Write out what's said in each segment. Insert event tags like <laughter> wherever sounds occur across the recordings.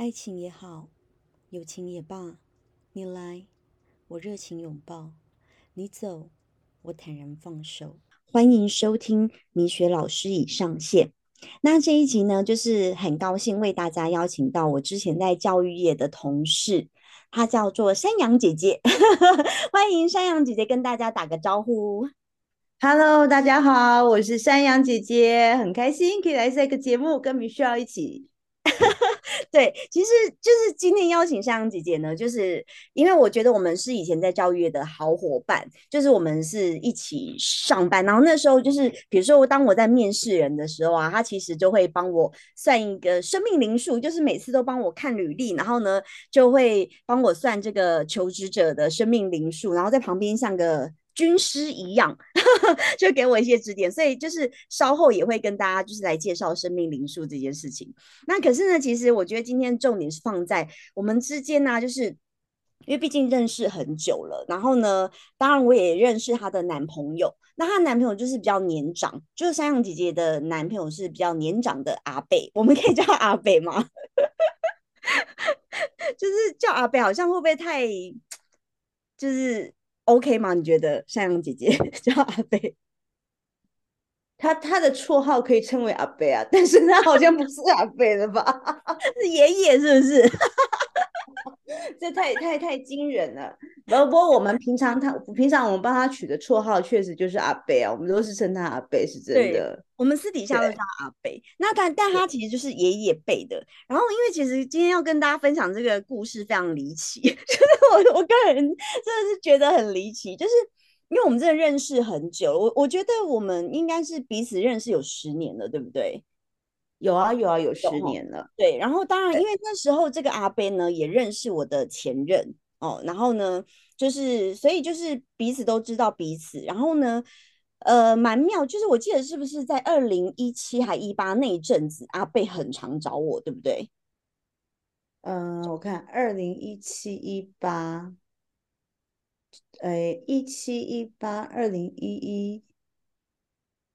爱情也好，友情也罢，你来，我热情拥抱；你走，我坦然放手。欢迎收听米雪老师已上线。那这一集呢，就是很高兴为大家邀请到我之前在教育业的同事，她叫做山羊姐姐。<laughs> 欢迎山羊姐姐跟大家打个招呼。Hello，大家好，我是山羊姐姐，很开心可以来这个节目跟米雪一起。对，其实就是今天邀请香香姐姐呢，就是因为我觉得我们是以前在教育的好伙伴，就是我们是一起上班，然后那时候就是比如说当我在面试人的时候啊，他其实就会帮我算一个生命灵数，就是每次都帮我看履历，然后呢就会帮我算这个求职者的生命灵数，然后在旁边像个。军师一样，<laughs> 就给我一些指点，所以就是稍后也会跟大家就是来介绍生命灵数这件事情。那可是呢，其实我觉得今天重点是放在我们之间呢，就是因为毕竟认识很久了，然后呢，当然我也认识她的男朋友，那她男朋友就是比较年长，就是山羊姐姐的男朋友是比较年长的阿贝，我们可以叫阿贝吗？<laughs> 就是叫阿贝，好像会不会太就是？OK 吗？你觉得山羊姐姐 <laughs> 叫阿贝，他他的绰号可以称为阿贝啊，但是他好像不是阿贝了吧？<laughs> 是爷爷是不是？这太太太惊人了。不不过我们平常他平常我们帮他取的绰号确实就是阿贝啊，我们都是称他阿贝，是真的。我们私底下都叫阿贝。那但但他其实就是爷爷辈的。然后因为其实今天要跟大家分享这个故事非常离奇，<laughs> 就是我我个人真的是觉得很离奇，就是因为我们真的认识很久，我我觉得我们应该是彼此认识有十年了，对不对？有啊有啊有十年了，对。然后当然，因为那时候这个阿贝呢也认识我的前任哦，然后呢就是所以就是彼此都知道彼此。然后呢，呃，蛮妙，就是我记得是不是在二零一七还一八那一阵子，阿贝很常找我，对不对？嗯，我看二零一七一八，哎，一七一八二零一一，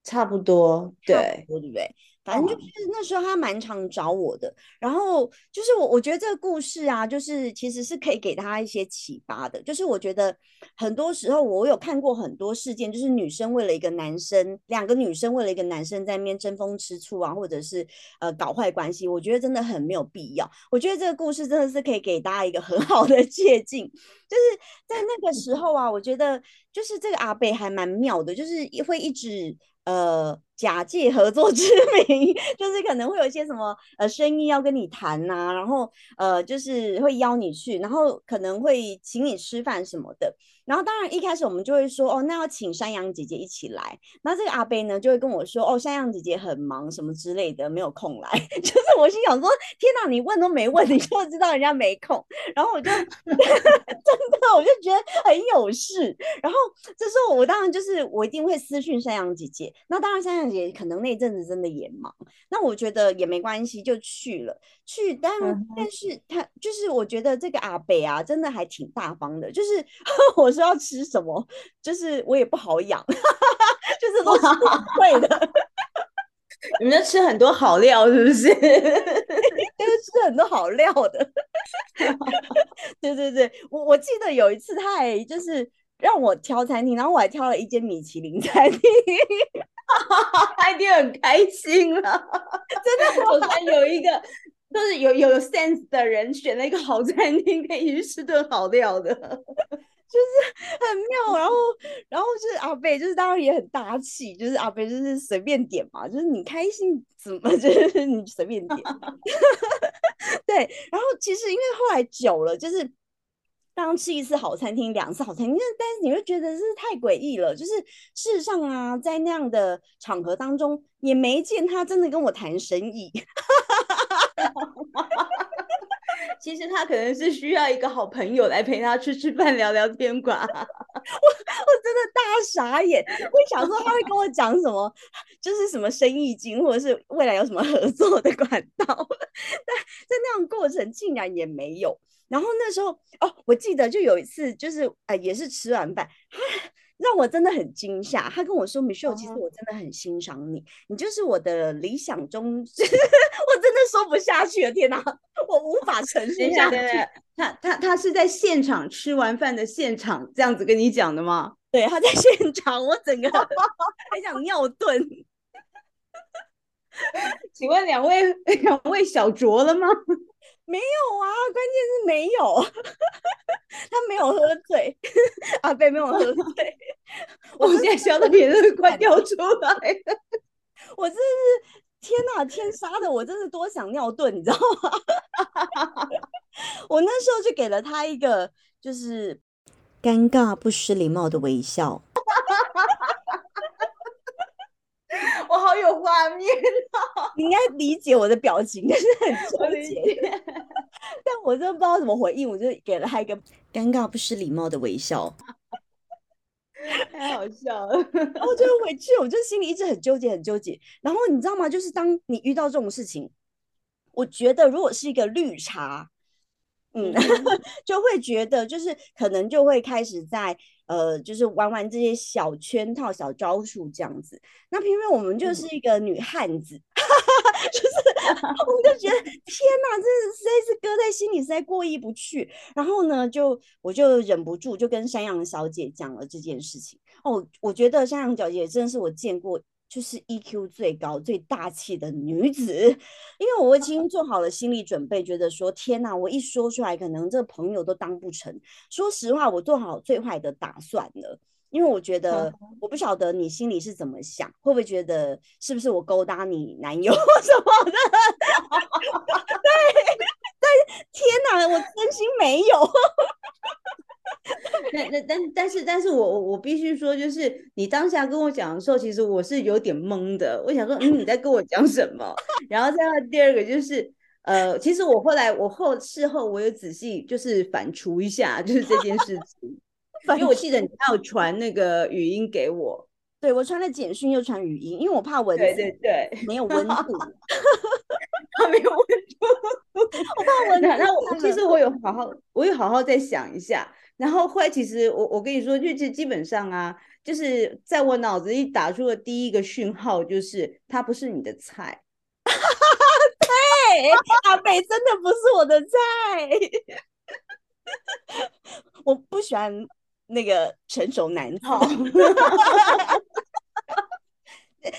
差不多，对，对不对？反正就是那时候他蛮常找我的，然后就是我我觉得这个故事啊，就是其实是可以给他一些启发的。就是我觉得很多时候我有看过很多事件，就是女生为了一个男生，两个女生为了一个男生在那边争风吃醋啊，或者是呃搞坏关系，我觉得真的很没有必要。我觉得这个故事真的是可以给大家一个很好的借鉴，就是在那个时候啊，我觉得就是这个阿贝还蛮妙的，就是会一直。呃，假借合作之 <laughs> 名，就是可能会有一些什么呃生意要跟你谈呐，然后呃就是会邀你去，然后可能会请你吃饭什么的。然后当然一开始我们就会说哦，那要请山羊姐姐一起来。那这个阿贝呢就会跟我说哦，山羊姐姐很忙什么之类的，没有空来。<laughs> 就是我心想说，天哪，你问都没问，你就知道人家没空。然后我就 <laughs> 真的我就觉得很有事。然后这时候我当然就是我一定会私讯山羊姐姐。那当然山羊姐姐可能那阵子真的也忙，那我觉得也没关系，就去了。去，但但是他就是我觉得这个阿北啊，真的还挺大方的，就是 <laughs> 我。说要吃什么？就是我也不好养，<laughs> 就是都是贵 <laughs> 的。你们吃很多好料是不是？就是吃很多好料的。对对对，我我记得有一次他还就是让我挑餐厅，然后我还挑了一间米其林餐厅，<laughs> 他一定很开心了。<laughs> 真的，我才有一个就是有有 sense 的人选了一个好餐厅，可以去吃顿好料的。<laughs> 就是很妙，然后，然后就是阿贝，就是当然也很大气，就是阿贝就是随便点嘛，就是你开心怎么就是你随便点，对。然后其实因为后来久了，就是当吃一次好餐厅，两次好餐厅，但是你会觉得是太诡异了。就是事实上啊，在那样的场合当中，也没见他真的跟我谈生意。<laughs> 其实他可能是需要一个好朋友来陪他去吃饭、聊聊天吧。<laughs> 我我真的大傻眼，我想说他会跟我讲什么，<laughs> 就是什么生意经，或者是未来有什么合作的管道。<laughs> 但在那样过程竟然也没有。然后那时候哦，我记得就有一次，就是哎，也是吃完饭，他让我真的很惊吓。他跟我说：“Michelle，其实我真的很欣赏你，你就是我的理想中。<laughs> ”我真的说不下去了，天哪！我无法承受下，去。他他他是在现场吃完饭的现场这样子跟你讲的吗？<laughs> 对，他在现场，我整个 <laughs> 很想尿遁。请问两位两位小酌了吗？没有啊，关键是没有，<laughs> 他没有喝醉，阿贝没有喝醉。我现在笑的脸都快掉出来了。<laughs> 我真的是天哪，天杀的，我真是多想尿遁，你知道吗？<laughs> 我那时候就给了他一个就是尴尬不失礼貌的微笑。<laughs> 我好有画面，<laughs> 你应该理解我的表情，但是很我纠结。<laughs> 但我真的不知道怎么回应，我就给了他一个尴尬不失礼貌的微笑。太好笑了。然后就回去，我就心里一直很纠结，很纠结。然后你知道吗？就是当你遇到这种事情，我觉得如果是一个绿茶，嗯，<laughs> 就会觉得就是可能就会开始在呃，就是玩玩这些小圈套、小招数这样子。那偏偏我们就是一个女汉子，<laughs> 就是 <laughs> 我们就觉得天哪，真的实在是搁在心里，实在过意不去。然后呢，就我就忍不住就跟山羊小姐讲了这件事情。哦，我觉得山羊小姐真的是我见过就是 EQ 最高、最大气的女子，因为我已经 <laughs> 做好了心理准备，觉得说天哪，我一说出来，可能这朋友都当不成。说实话，我做好最坏的打算了。因为我觉得，<laughs> 我不晓得你心里是怎么想，会不会觉得是不是我勾搭你男友 <laughs> 什么的？对，但天哪，我真心没有。<laughs> 但但但但是但是我我我必须说，就是你当下跟我讲的时候，其实我是有点懵的。我想说，嗯，你在跟我讲什么？<laughs> 然后再到第二个就是，呃，其实我后来我后事后我有仔细就是反刍一下，就是这件事情，<laughs> 因为我记得你还有传那个语音给我。对我传了简讯又传语音，因为我怕文字对对对，没有温度，他没有温度。我怕文字那那我其实我有好好，我有好好再想一下，然后后来其实我我跟你说，就是基本上啊，就是在我脑子里打出的第一个讯号就是他不是你的菜。对，阿北真的不是我的菜，<laughs> 我不喜欢那个成熟男套。<laughs>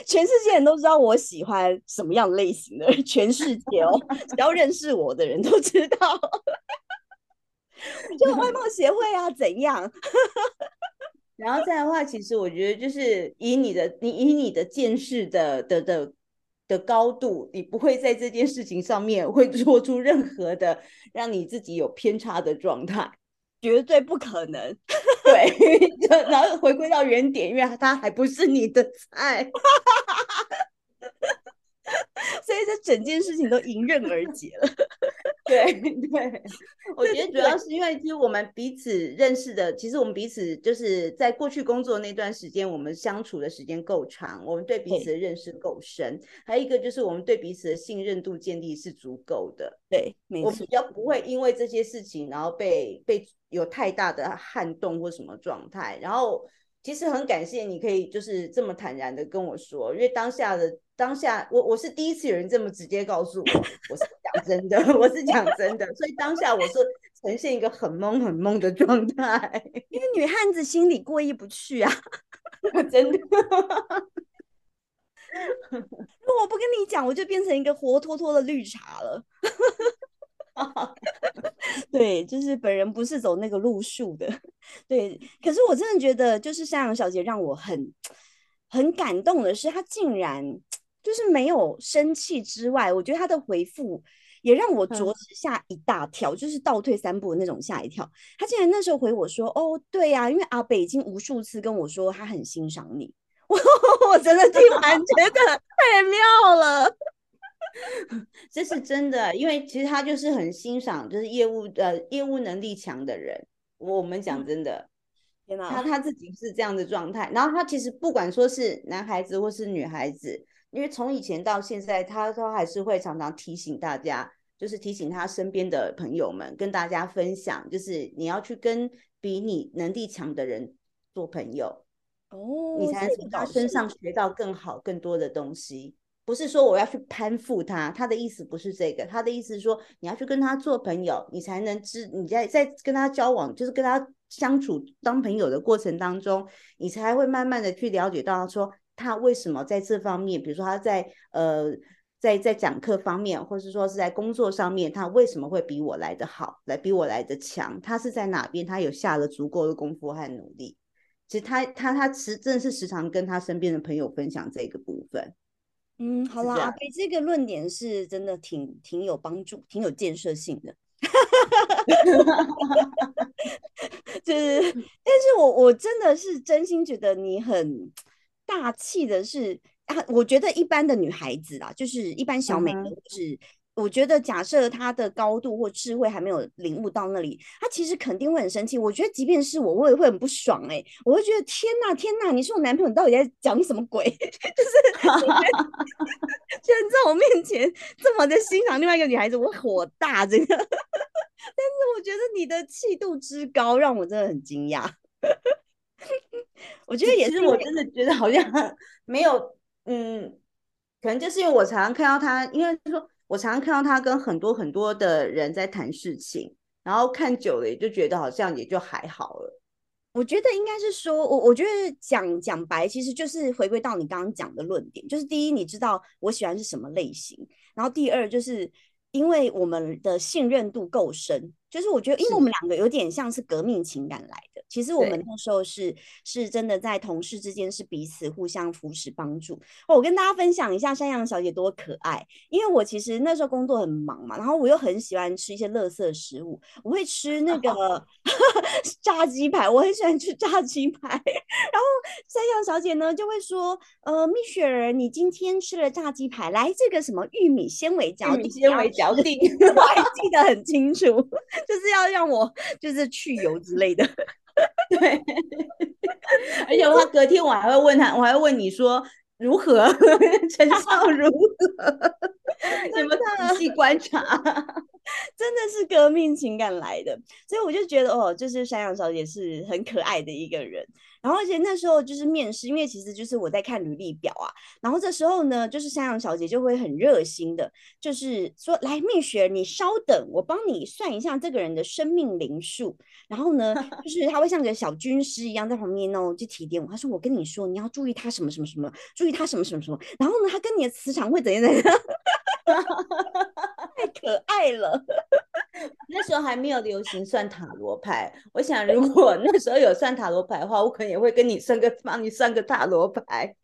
全世界人都知道我喜欢什么样类型的，全世界哦，只要认识我的人都知道。就外貌协会啊，怎样？<laughs> 然后再的话，其实我觉得就是以你的你以你的见识的的的的高度，你不会在这件事情上面会做出任何的让你自己有偏差的状态。绝对不可能。<laughs> 对，就然后回归到原点，因为他还不是你的菜。<laughs> 所以这整件事情都迎刃而解了。对 <laughs> 对，我觉得主要是因为其实我们彼此认识的，其实我们彼此就是在过去工作那段时间，我们相处的时间够长，我们对彼此的认识够深，还有一个就是我们对彼此的信任度建立是足够的。对，没错我比。较不会因为这些事情，然后被被有太大的撼动或什么状态。然后其实很感谢你可以就是这么坦然的跟我说，因为当下的当下，我我是第一次有人这么直接告诉我，我是讲真的，<laughs> 我是讲真的，所以当下我是呈现一个很懵很懵的状态，<laughs> 因为女汉子心里过意不去啊。<laughs> 真的。如果我不跟你讲，我就变成一个活脱脱的绿茶了。对，就是本人不是走那个路数的。对，可是我真的觉得，就是山羊小姐让我很很感动的是，她竟然就是没有生气之外，我觉得他的回复也让我着嗯实吓一大跳，就是倒退三步的那种吓一跳。他竟然那时候回我说：“哦，对呀、因为阿北已经无数次跟我说他很欣赏你。<laughs> ”我我真的听完觉得太妙了。<laughs> 这是真的，因为其实他就是很欣赏，就是业务呃业务能力强的人。我们讲真的，天哪！他他自己是这样的状态，然后他其实不管说是男孩子或是女孩子，因为从以前到现在，他都还是会常常提醒大家，就是提醒他身边的朋友们，跟大家分享，就是你要去跟比你能力强的人做朋友，哦，你才能从他身上学到更好、更多的东西。不是说我要去攀附他，他的意思不是这个，他的意思是说你要去跟他做朋友，你才能知你在在跟他交往，就是跟他相处当朋友的过程当中，你才会慢慢的去了解到说他为什么在这方面，比如说他在呃。在在讲课方面，或是说是在工作上面，他为什么会比我来的好，来比我来的强？他是在哪边？他有下了足够的功夫和努力。其实他他他时真的是时常跟他身边的朋友分享这个部分。嗯，好啦，阿飞这个论点是真的挺挺有帮助，挺有建设性的。<laughs> 就是，但是我我真的是真心觉得你很大气的是。啊，我觉得一般的女孩子啊，就是一般小美，就是我觉得假设她的高度或智慧还没有领悟到那里，她其实肯定会很生气。我觉得即便是我，我也会很不爽哎，我会觉得天哪天哪，你是我男朋友，你到底在讲什么鬼？<laughs> 就是居然 <laughs> 在我面前这么的欣赏另外一个女孩子，我火大这个。<laughs> 但是我觉得你的气度之高，让我真的很惊讶。<laughs> 我觉得也是，我真的觉得好像 <laughs> 没有。嗯，可能就是因为我常常看到他，因为说我常常看到他跟很多很多的人在谈事情，然后看久了也就觉得好像也就还好了。我觉得应该是说，我我觉得讲讲白，其实就是回归到你刚刚讲的论点，就是第一，你知道我喜欢是什么类型，然后第二就是。因为我们的信任度够深，就是我觉得，因为我们两个有点像是革命情感来的。其实我们那时候是是真的在同事之间是彼此互相扶持帮助。哦我跟大家分享一下山羊小姐多可爱，因为我其实那时候工作很忙嘛，然后我又很喜欢吃一些垃圾食物，我会吃那个 <laughs> 炸鸡排，我很喜欢吃炸鸡排。<laughs> 然后山羊小姐呢就会说：“呃，蜜雪儿，你今天吃了炸鸡排，来这个什么玉米纤维饺子，纤维饺子，我还记得很清楚，就是要让我就是去油之类的。”对，<laughs> 而且我隔天我还会问他，我还会问你说如何，<laughs> 成效 <laughs> 如何？<laughs> 你们仔细观察，真的是革命情感来的，所以我就觉得哦，就是山羊小姐是很可爱的一个人。然后而且那时候就是面试，因为其实就是我在看履历表啊。然后这时候呢，就是山羊小姐就会很热心的，就是说来蜜雪，你稍等，我帮你算一下这个人的生命灵数。然后呢，就是他会像个小军师一样在旁边哦，就提点我。他说我跟你说，你要注意他什么什么什么，注意他什么什么什么。然后呢，他跟你的磁场会怎样怎样。太可爱了！<laughs> 那时候还没有流行算塔罗牌。我想，如果那时候有算塔罗牌的话，我可能也会跟你算个，帮你算个塔罗牌。<laughs>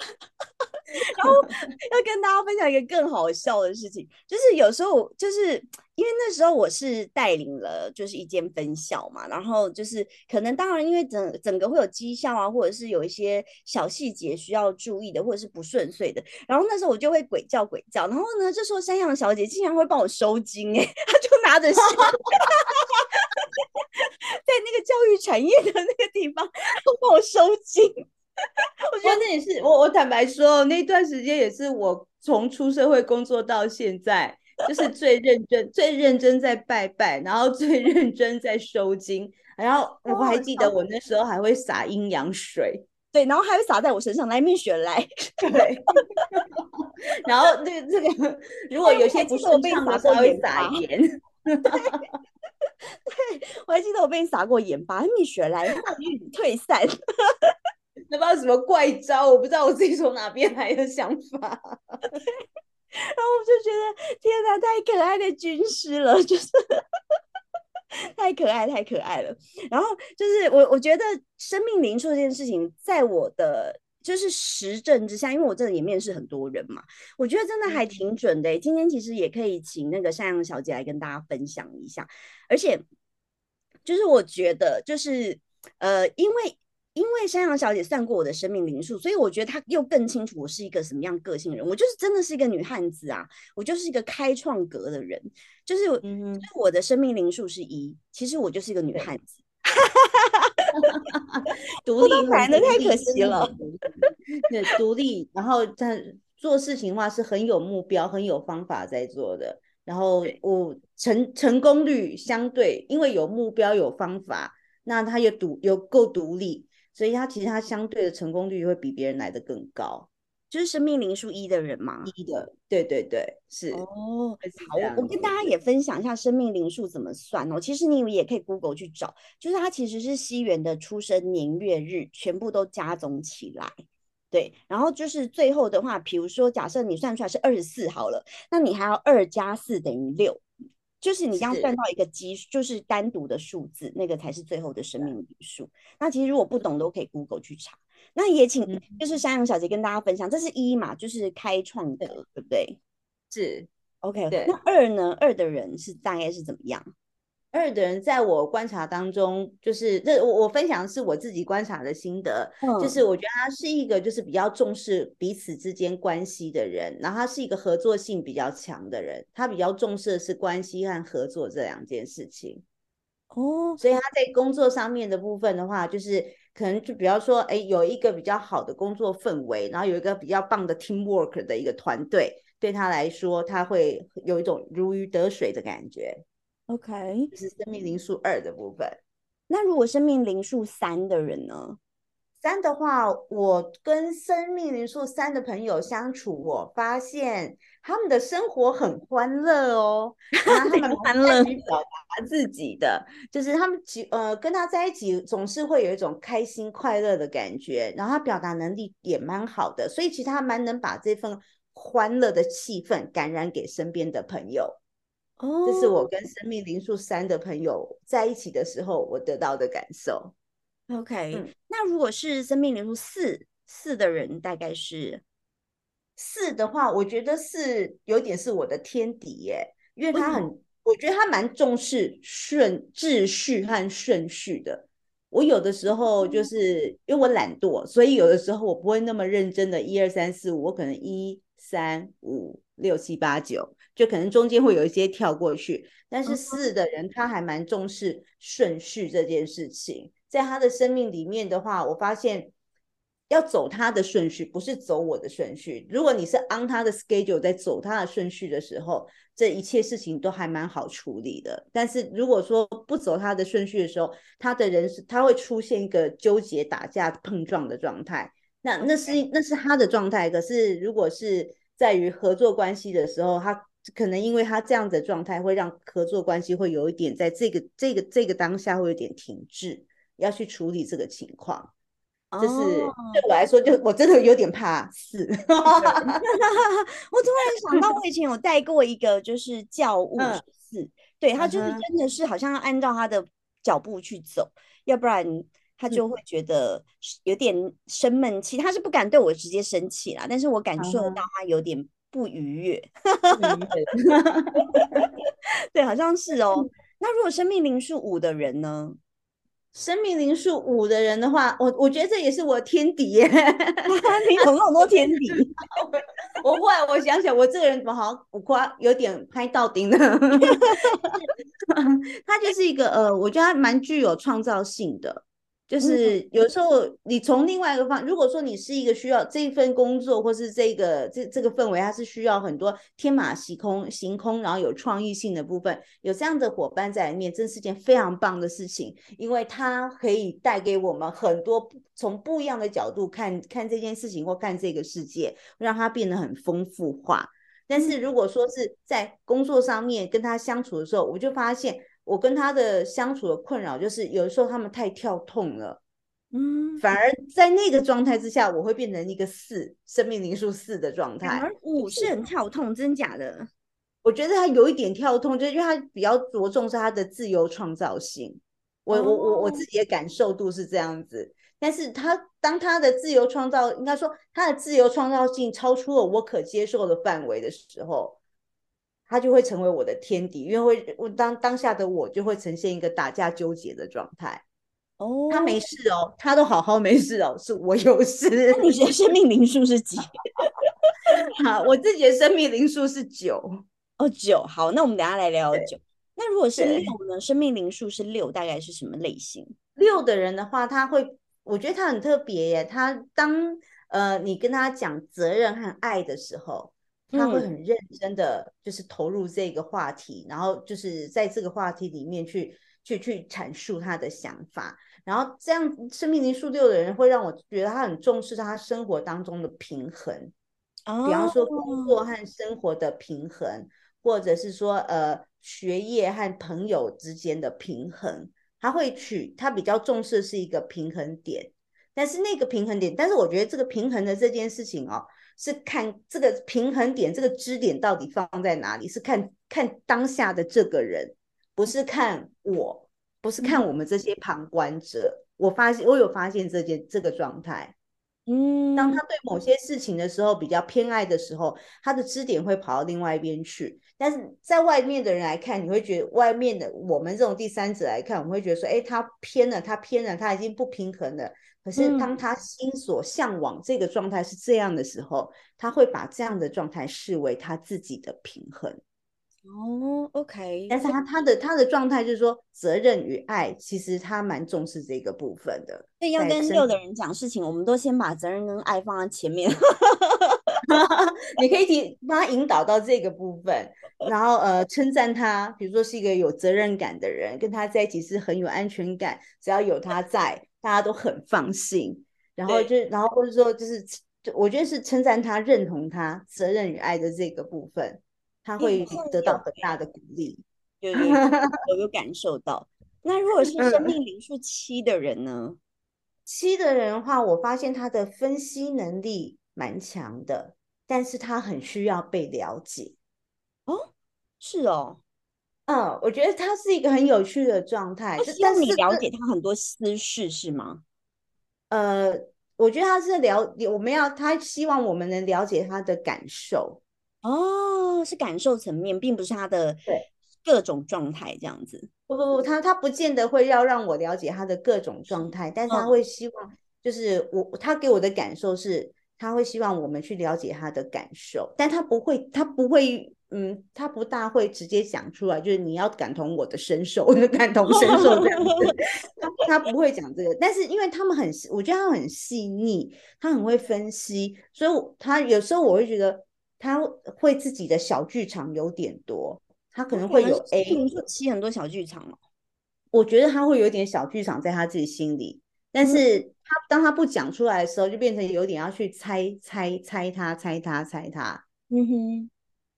然后要跟大家分享一个更好笑的事情，就是有时候就是因为那时候我是带领了就是一间分校嘛，然后就是可能当然因为整整个会有绩效啊，或者是有一些小细节需要注意的，或者是不顺遂的，然后那时候我就会鬼叫鬼叫，然后呢，这时候山羊小姐竟然会帮我收金，哎，<laughs> 她就拿着线，<laughs> 在那个教育产业的那个地方帮我收金。<laughs> 我觉得那也是我，我坦白说，那段时间也是我从出社会工作到现在，就是最认真、最认真在拜拜，然后最认真在收金，然后我还记得我那时候还会洒阴阳水，对，然后还会洒在我身上，来面雪来，对，<laughs> 然后这个这个，如果有些不顺畅的时候会撒盐，<laughs> 对，我还记得我被你撒过盐巴，蜜雪来，大雨退散。<laughs> 那不知道什么怪招，我不知道我自己从哪边来的想法，然后我就觉得天哪，太可爱的军师了，就是 <laughs> 太可爱，太可爱了。然后就是我，我觉得生命灵数这件事情，在我的就是实证之下，因为我真的也面试很多人嘛，我觉得真的还挺准的。今天其实也可以请那个山羊小姐来跟大家分享一下，而且就是我觉得就是呃，因为。因为山羊小姐算过我的生命灵数，所以我觉得她又更清楚我是一个什么样个性人。我就是真的是一个女汉子啊，我就是一个开创格的人，就是嗯，我的生命灵数是一，其实我就是一个女汉子，<laughs> 独立男的太可惜了，<laughs> 对，独立，然后在做事情的话是很有目标、很有方法在做的，然后我成成功率相对，因为有目标、有方法，那他又独有够独立。所以他其实他相对的成功率会比别人来的更高。就是生命灵数一的人嘛？一的，对对对，是哦。好，我我跟大家也分享一下生命灵数怎么算哦。其实你也可以 Google 去找，就是它其实是西元的出生年月日全部都加总起来。对，然后就是最后的话，比如说假设你算出来是二十四好了，那你还要二加四等于六，就是你这样算到一个基，就是单独的数字，那个才是最后的生命灵数。那其实如果不懂，都可以 Google 去查。那也请嗯就是山羊小姐跟大家分享，这是一嘛，就是开创的，对不对是。？OK，那二呢？二的人是大概是怎么样？二的人在我观察当中，就是这我我分享的是我自己观察的心得，就嗯。是我觉得他是一个就是比较重视彼此之间关系的人，然后他是一个合作性比较强的人，他比较重视的是关系和合作这两件事情。哦，所以他在工作上面的部分的话，就是可能就比方说，哎，有一个比较好的工作氛围，然后有一个比较棒的 teamwork 的一个团队，对他来说，他会有一种如鱼得水的感觉，OK，这是生命灵数二的部分。那如果生命灵数三的人呢？三的话，我跟生命灵数三的朋友相处，我发现他们的生活很欢乐哦，然后他们 <laughs> 欢乐于表达自己的，就是他们其呃跟他在一起总是会有一种开心快乐的感觉，然后他表达能力也蛮好的，所以其实他蛮能把这份欢乐的气氛感染给身边的朋友。哦，这是我跟生命灵数三的朋友在一起的时候我得到的感受。OK，、嗯那如果是生命灵数四四的人，大概是四的话，我觉得是有点是我的天敌耶，因为他很，我觉得他蛮重视顺秩序和顺序的。我有的时候就是因为我懒惰，所以有的时候我不会那么认真的一二三四五，我可能一三五六七八九，就可能中间会有一些跳过去。但是嗯四的人他还蛮重视顺序这件事情，在他的生命里面的话，我发现要走他的顺序，不是走我的顺序。如果你是 on 他的 schedule 在走他的顺序的时候，这一切事情都还蛮好处理的。但是如果说不走他的顺序的时候，他的人是他会出现一个纠结、打架、碰撞的状态。那那是那是他的状态。可是如果是在于合作关系的时候，他可能因为他这样的状态，会让合作关系会有一点在这个这个这个当下会有点停滞，要去处理这个情况。就是哦对我来说，就我真的有点怕死。<laughs> 我突然想到，我以前有带过一个，就是教务嗯四，对他就是真的是好像要按照他的脚步去走，要不然他就嗯会觉得有点生闷气。他是不敢对我直接生气啦，但是我感受到他有点不愉悦。嗯 <laughs> 对，好像是嗯哦。那如果生命灵数五的人呢？生命灵数五的人的话，我我觉得这也是我的天敌耶。<laughs> 你有那么多天敌，<laughs> 我后来我想想，我这个人怎么好像我夸有点拍到顶呢？他就是一个呃，我觉得他蛮具有创造性的。就是有时候你从另外一个方，如果说你是一个需要这一份工作，或是这个这这个氛围，它是需要很多天马行空、行空，然后有创意性的部分，有这样的伙伴在里面，真是件非常棒的事情，因为它可以带给我们很多不从不一样的角度看看这件事情或看这个世界，让它变得很丰富化。但是如果说是在工作上面跟他相处的时候，我就发现我跟他的相处的困扰就是，有的时候他们太跳痛了，嗯，反而在那个状态之下，我会变成一个四生命灵数四的状态。而五是很跳痛，真假的？我觉得他有一点跳痛，就是因为他比较着重是他的自由创造性。我我我我自己的感受度是这样子，但是他当他的自由创造，应该说他的自由创造性超出了我可接受的范围的时候，他就会成为我的天敌，因为会我当当下的我就会呈现一个打架纠结的状态。哦，他没事哦，他都好好没事哦，是我有事。那你的生命灵数是几？<laughs> 好，我自己的生命灵数是九。哦，九。好，那我们等下来聊聊九。那如果是对六呢？生命灵数是六，大概是什么类型？六的人的话，他会，我觉得他很特别耶。他当呃你跟他讲责任和爱的时候，他会嗯很认真的就是投入这个话题，然后就是在这个话题里面去去去阐述他的想法。然后这样生命灵数六的人会让我觉得他很重视他生活当中的平衡。比方说工作和生活的平衡，或者是说呃学业和朋友之间的平衡，他会取他比较重视是一个平衡点。但是那个平衡点，但是我觉得这个平衡的这件事情哦，是看这个平衡点这个支点到底放在哪里，是看看当下的这个人，不是看我，不是看我们这些旁观者。我发现我有发现这件这个状态。嗯，当他对某些事情的时候比较偏爱的时候，他的支点会跑到另外一边去。但是在外面的人来看，你会觉得外面的我们这种第三者来看，我们会觉得说，哎，他偏了，他偏了，他已经不平衡了。可是当他心所向往这个状态是这样的时候，他会把这样的状态视为他自己的平衡。哦，OK，但是他他的他的状态就是说，责任与爱，其实他蛮重视这个部分的。所以要跟六的人讲事情，我们都先把责任跟爱放在前面。<laughs> <laughs> 你可以提帮他引导到这个部分，然后呃称赞他，比如说是一个有责任感的人，跟他在一起是很有安全感，只要有他在，大家都很放心。然后就然后或者说就是，我觉得是称赞他、认同他责任与爱的这个部分。他会得到很大的鼓励，对对，我有感受到。那如果是生命灵数七的人呢？七的人的话，我发现他的分析能力蛮强的，但是他很需要被了解。哦，是哦，嗯，我觉得他是一个很有趣的状态。但是你了解他很多私事是吗？呃，我觉得他是了，我们要他希望我们能了解他的感受。哦，是感受层面，并不是他的对各种状态这样子。不不不，他他不见得会要让我了解他的各种状态，但是他会希望，就是我他给我的感受是，他会希望我们去了解他的感受，但他不会，他不会，嗯，他不大会直接讲出来，就是你要感同我的身受，<laughs> 感同身受这样子，<laughs> 他他不会讲这个。但是因为他们很，我觉得他很细腻，他很会分析，所以他有时候我会觉得。他会自己的小剧场有点多，他可能会有 A，你说七很多小剧场哦。我觉得他会有点小剧场在他自己心里，但是他当他不讲出来的时候，就变成有点要去猜猜猜他猜他猜他，嗯哼，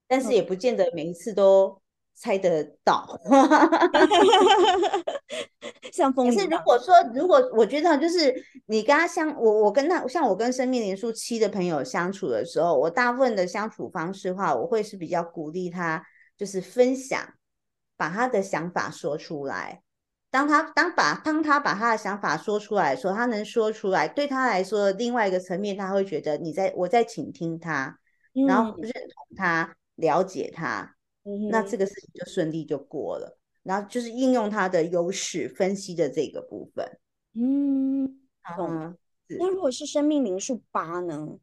但是也不见得每一次都。猜得到，<laughs> 像风。可是如果说，如果我觉得就是你跟他相，我我跟他，像我跟生命连数七的朋友相处的时候，我大部分的相处方式的话，我会是比较鼓励他，就是分享，把他的想法说出来。当他当把当他把他的想法说出来的时候，他能说出来，对他来说，另外一个层面，他会觉得你在我在倾听他，然后认同他，了解他。那这个事情就顺利就过了，然后就是应用他的优势分析的这个部分。嗯，懂。那如果是生命灵数八呢？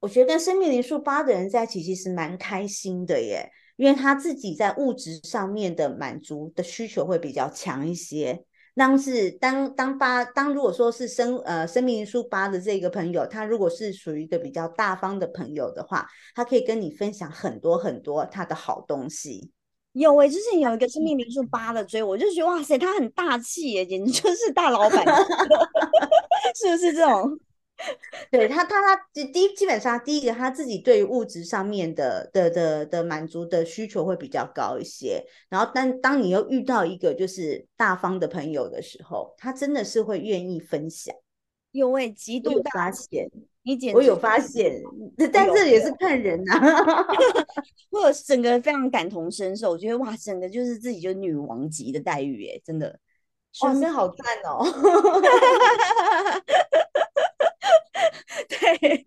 我觉得跟生命灵数八的人在一起其实蛮开心的耶，因为他自己在物质上面的满足的需求会比较强一些。当是当当八当如果说是生呃生命数八的这个朋友，他如果是属于一个比较大方的朋友的话，他可以跟你分享很多很多他的好东西。有诶，之前有一个生命灵数八的追我，就觉得哇塞，他很大气耶，简直就是大老板 <laughs> <laughs> 是不是这种？<laughs> 对他，他他第基本上第一个他自己对于物质上面的的的的满足的需求会比较高一些，然后但当你又遇到一个就是大方的朋友的时候，他真的是会愿意分享。有位极度发现，你简我有发现，但这也是看人呐。<laughs> <laughs> 我整个非常感同身受，我觉得哇，整个就是自己就女王级的待遇哎，真的，哇，真好赞哦。<laughs> 对，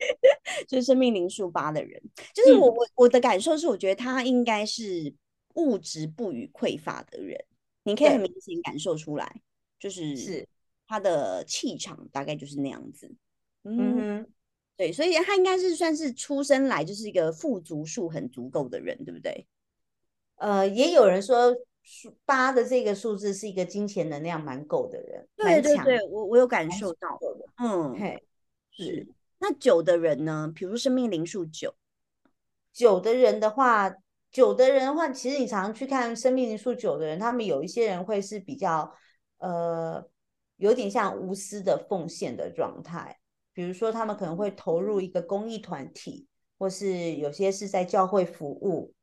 就是生命零数八的人，就是我我我的感受是，我觉得他应该是物质不予匮乏的人，你可以很明显感受出来，就是是。他的气场大概就是那样子。嗯哼，对，所以他应该是算是出生来就是一个富足数很足够的人，对不对？呃，也有人说数八的这个数字是一个金钱能量蛮够的人，对对对，我我有感受到，嗯，嘿。是，那九的人呢？比如生命灵数九，九的人的话，九的人的话，其实你常常去看生命灵数九的人，他们有一些人会是比较，呃，有点像无私的奉献的状态。比如说，他们可能会投入一个公益团体，或是有些是在教会服务，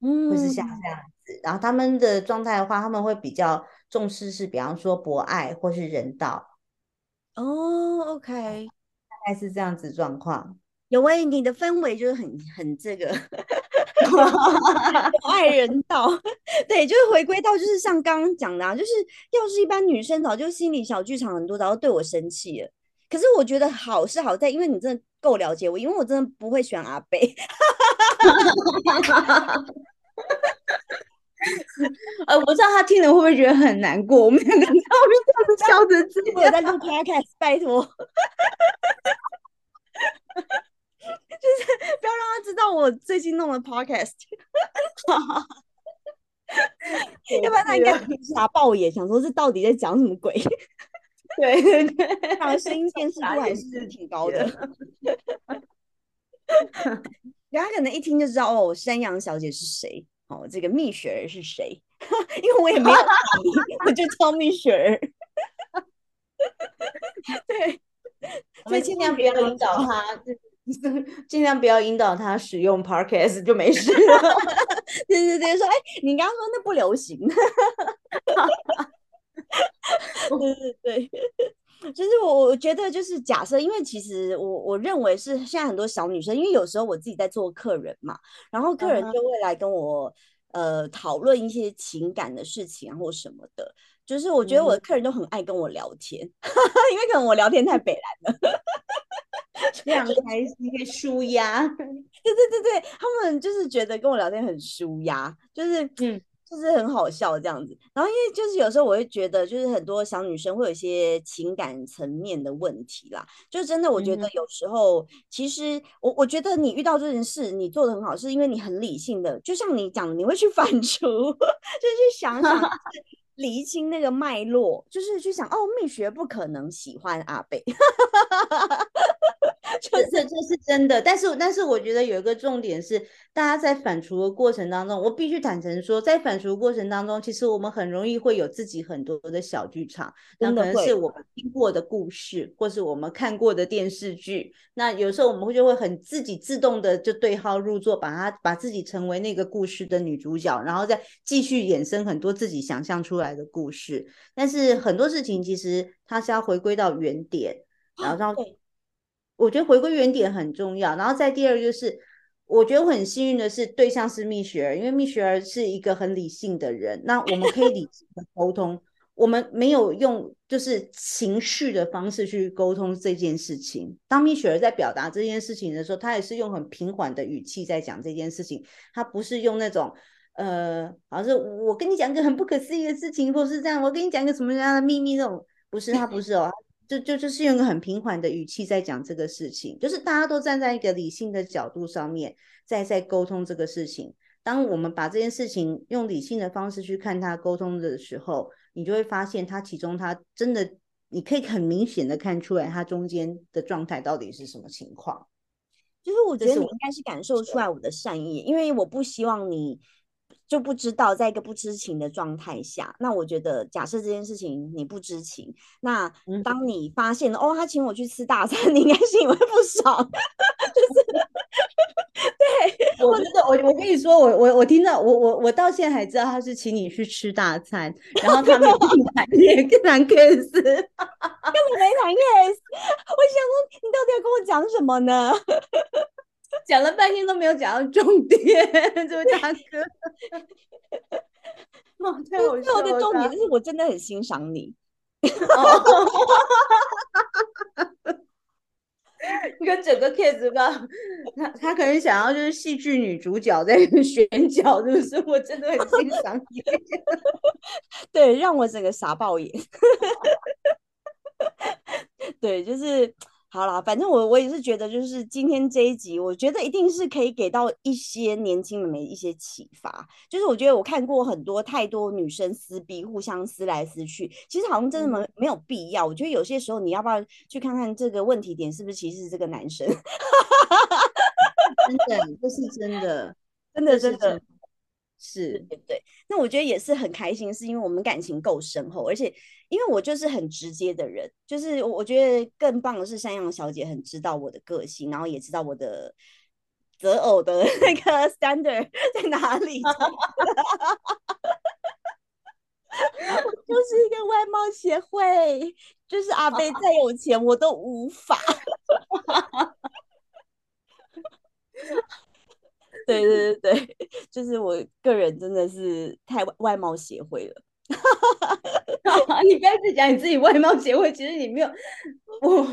嗯，或是像这样子。然后他们的状态的话，他们会比较重视是，比方说博爱或是人道。哦，OK，大概是这样子状况。有诶，你的氛围就是很很这个 <laughs> 爱人道，<laughs> 对，就是回归到就是像刚刚讲的，啊，就是要是一般女生早就心理小剧场很多，早就对我生气了。可是我觉得好是好在，因为你真的够了解我，因为我真的不会选阿贝。<laughs> 呃，我不知道他听了会不会觉得很难过。我们两个在后面这样子笑着自己我在录 podcast，拜托，<laughs> 就是不要让他知道我最近弄了 podcast，<laughs> 要不然他应该傻爆眼，想说这到底在讲什么鬼？对 <laughs> 对对，他的声音辨识度还是挺高的。然后他可能一听就知道哦，山羊小姐是谁？哦，这个蜜雪儿是谁？<laughs> 因为我也没有 <laughs> 我就叫蜜雪儿。<laughs> 对，所以尽量不要引导他，尽量不要引导他使用 Podcast 就没事了。对对对，说哎，你刚刚说那不流行。对对对，就是我我觉得就是假设，因为其实我我认为是现在很多小女生，因为有时候我自己在做客人嘛，然后客人就会来跟我呃讨论一些情感的事情啊或什么的，就是我觉得我的客人都很爱跟我聊天，<laughs> 因为可能我聊天太北蓝了，<laughs> 非常开心，可以舒压。<laughs> 对对对对，他们就是觉得跟我聊天很舒压，就是嗯。就是很好笑这样子，然后因为就是有时候我会觉得，就是很多小女生会有一些情感层面的问题啦。就真的，我觉得有时候其实我我觉得你遇到这件事，你做的很好，是因为你很理性的，就像你讲，你会去反刍，<laughs> 就是去想想。<laughs> 厘清那个脉络，就是去想哦，蜜雪不可能喜欢阿贝，<laughs> <laughs> 就是这是真的。但是，但是我觉得有一个重点是，大家在反刍的过程当中，我必须坦诚说，在反刍过程当中，其实我们很容易会有自己很多的小剧场，那可能是我们听过的故事，或是我们看过的电视剧。那有时候我们会就会很自己自动的就对号入座，把它把自己成为那个故事的女主角，然后再继续衍生很多自己想象出来。来的故事，但是很多事情其实它是要回归到原点，然后我觉得回归原点很重要。然后再第二就是，我觉得我很幸运的是对象是蜜雪儿，因为蜜雪儿是一个很理性的人，那我们可以理性的沟通，我们没有用就是情绪的方式去沟通这件事情。当蜜雪儿在表达这件事情的时候，她也是用很平缓的语气在讲这件事情，她不是用那种。呃，好像是我跟你讲一个很不可思议的事情，或是这样，我跟你讲一个什么样的秘密那种，不是他不是哦，就就就是用一个很平缓的语气在讲这个事情，就是大家都站在一个理性的角度上面，在在沟通这个事情。当我们把这件事情用理性的方式去看他沟通的时候，你就会发现他其中他真的，你可以很明显的看出来他中间的状态到底是什么情况。就是我觉得你应该是感受出来我的善意，因为我不希望你。就不知道，在一个不知情的状态下，那我觉得，假设这件事情你不知情，那当你发现了，哦，他请我去吃大餐，你应该是因为不爽，<laughs> 就是，对，我真的，我我跟你说，我我我听到，我我我到现在还知道他是请你去吃大餐，然后他没有 <laughs> 谈也跟谈 case，根本没谈 case，<laughs> 我想说，你到底要跟我讲什么呢？讲了半天都没有讲到重点，<laughs> 这位大哥。<laughs> 哦，太好笑了。的重点就是我真的很欣赏你。<laughs> 跟整个 case 吧，他他可能想要就是戏剧女主角在选角，是不是？我真的很欣赏你。对，让我整个傻爆眼。对，就是。好啦，反正我我也是觉得，就是今天这一集，我觉得一定是可以给到一些年轻人们一些启发。就是我觉得我看过很多太多女生撕逼，互相撕来撕去，其实好像真的没没有必要。我觉得有些时候你要不要去看看这个问题点是不是其实是这个男生？<laughs> 真的，这是真的，<laughs> 真的真的。是对对，那我觉得也是很开心，是因为我们感情够深厚，而且因为我就是很直接的人，就是我觉得更棒的是山羊小姐很知道我的个性，然后也知道我的择偶的 <laughs> 那个 standard 在哪里？<laughs> 就是一个外貌协会，就是阿贝再有钱我都无法。<laughs> 对对对对，<laughs> 就是我个人真的是太外貌协会了。<laughs> 你不要再讲你自己外貌协会，其实你没有我。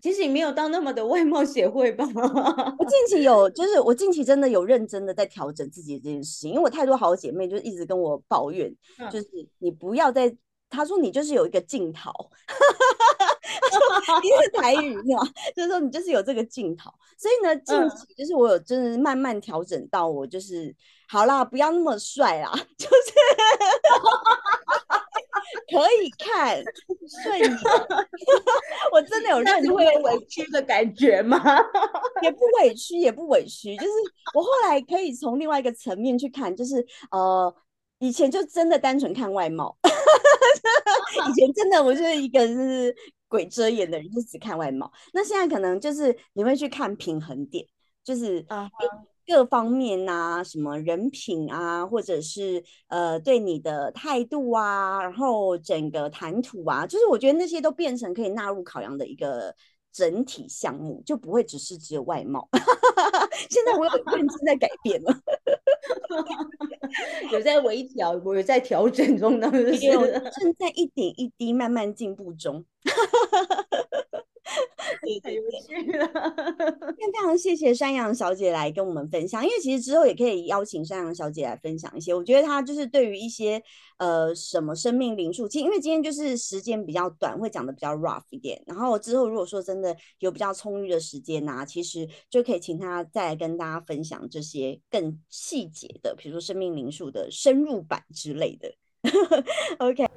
其实你没有到那么的外貌协会吧？我 <laughs> 近期有，就是我近期真的有认真的在调整自己这件事情，因为我太多好姐妹就一直跟我抱怨，就是你不要再，她说你就是有一个镜头，<laughs> 你是台语是吗？就是说你就是有这个镜头，所以呢，近期就是我有真的慢慢调整到我就是好啦，不要那么帅啦，<laughs> 就是。<laughs> 可以看顺眼，我真的有认会有委屈的感觉吗？也不委屈，也不委屈，就是我后来可以从另外一个层面去看，就是呃，以前就真的单纯看外貌，以前真的我就是一个就是鬼遮眼的人，就只看外貌。那现在可能就是你会去看平衡点，就是啊。各方面啊，什么人品啊，或者是呃对你的态度啊，然后整个谈吐啊，就是我觉得那些都变成可以纳入考量的一个整体项目，就不会只是只有外貌。<laughs> 现在我有 <laughs> 认真在改变了，有在微调，我有在调整中呢，正在一点一滴慢慢进步中。太有趣了！<laughs> 非常谢谢山羊小姐来跟我们分享，因为其实之后也可以邀请山羊小姐来分享一些。我觉得她就是对于一些呃什么生命灵数，其实因为今天就是时间比较短，会讲的比较 rough 一点。然后之后如果说真的有比较充裕的时间呐，其实就可以请她再来跟大家分享这些更细节的，比如说生命灵数的深入版之类的。<laughs> OK，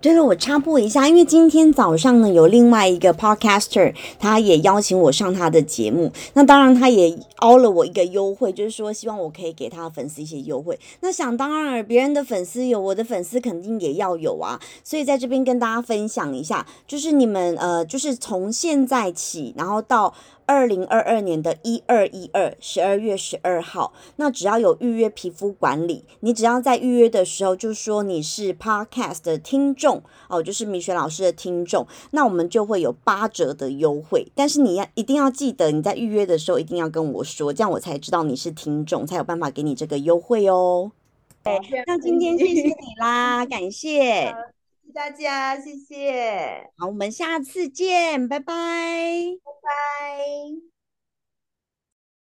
这个我插播一下，因为今天早上呢有另外一个 Podcaster，他也邀请我上他的节目。那当然他也凹了我一个优惠，就是说希望我可以给他粉丝一些优惠。那想当然，别人的粉丝有，我的粉丝肯定也要有啊。所以在这边跟大家分享一下，就是你们呃，就是从现在起，然后到。二零二二年的一二一二十二月十二号，那只要有预约皮肤管理，你只要在预约的时候就说你是 Podcast 的听众哦，就是米雪老师的听众，那我们就会有八折的优惠。但是你要一定要记得，你在预约的时候一定要跟我说，这样我才知道你是听众，才有办法给你这个优惠哦。对，那今天谢谢你啦，感谢大家，谢谢。好，我们下次见，拜拜。拜。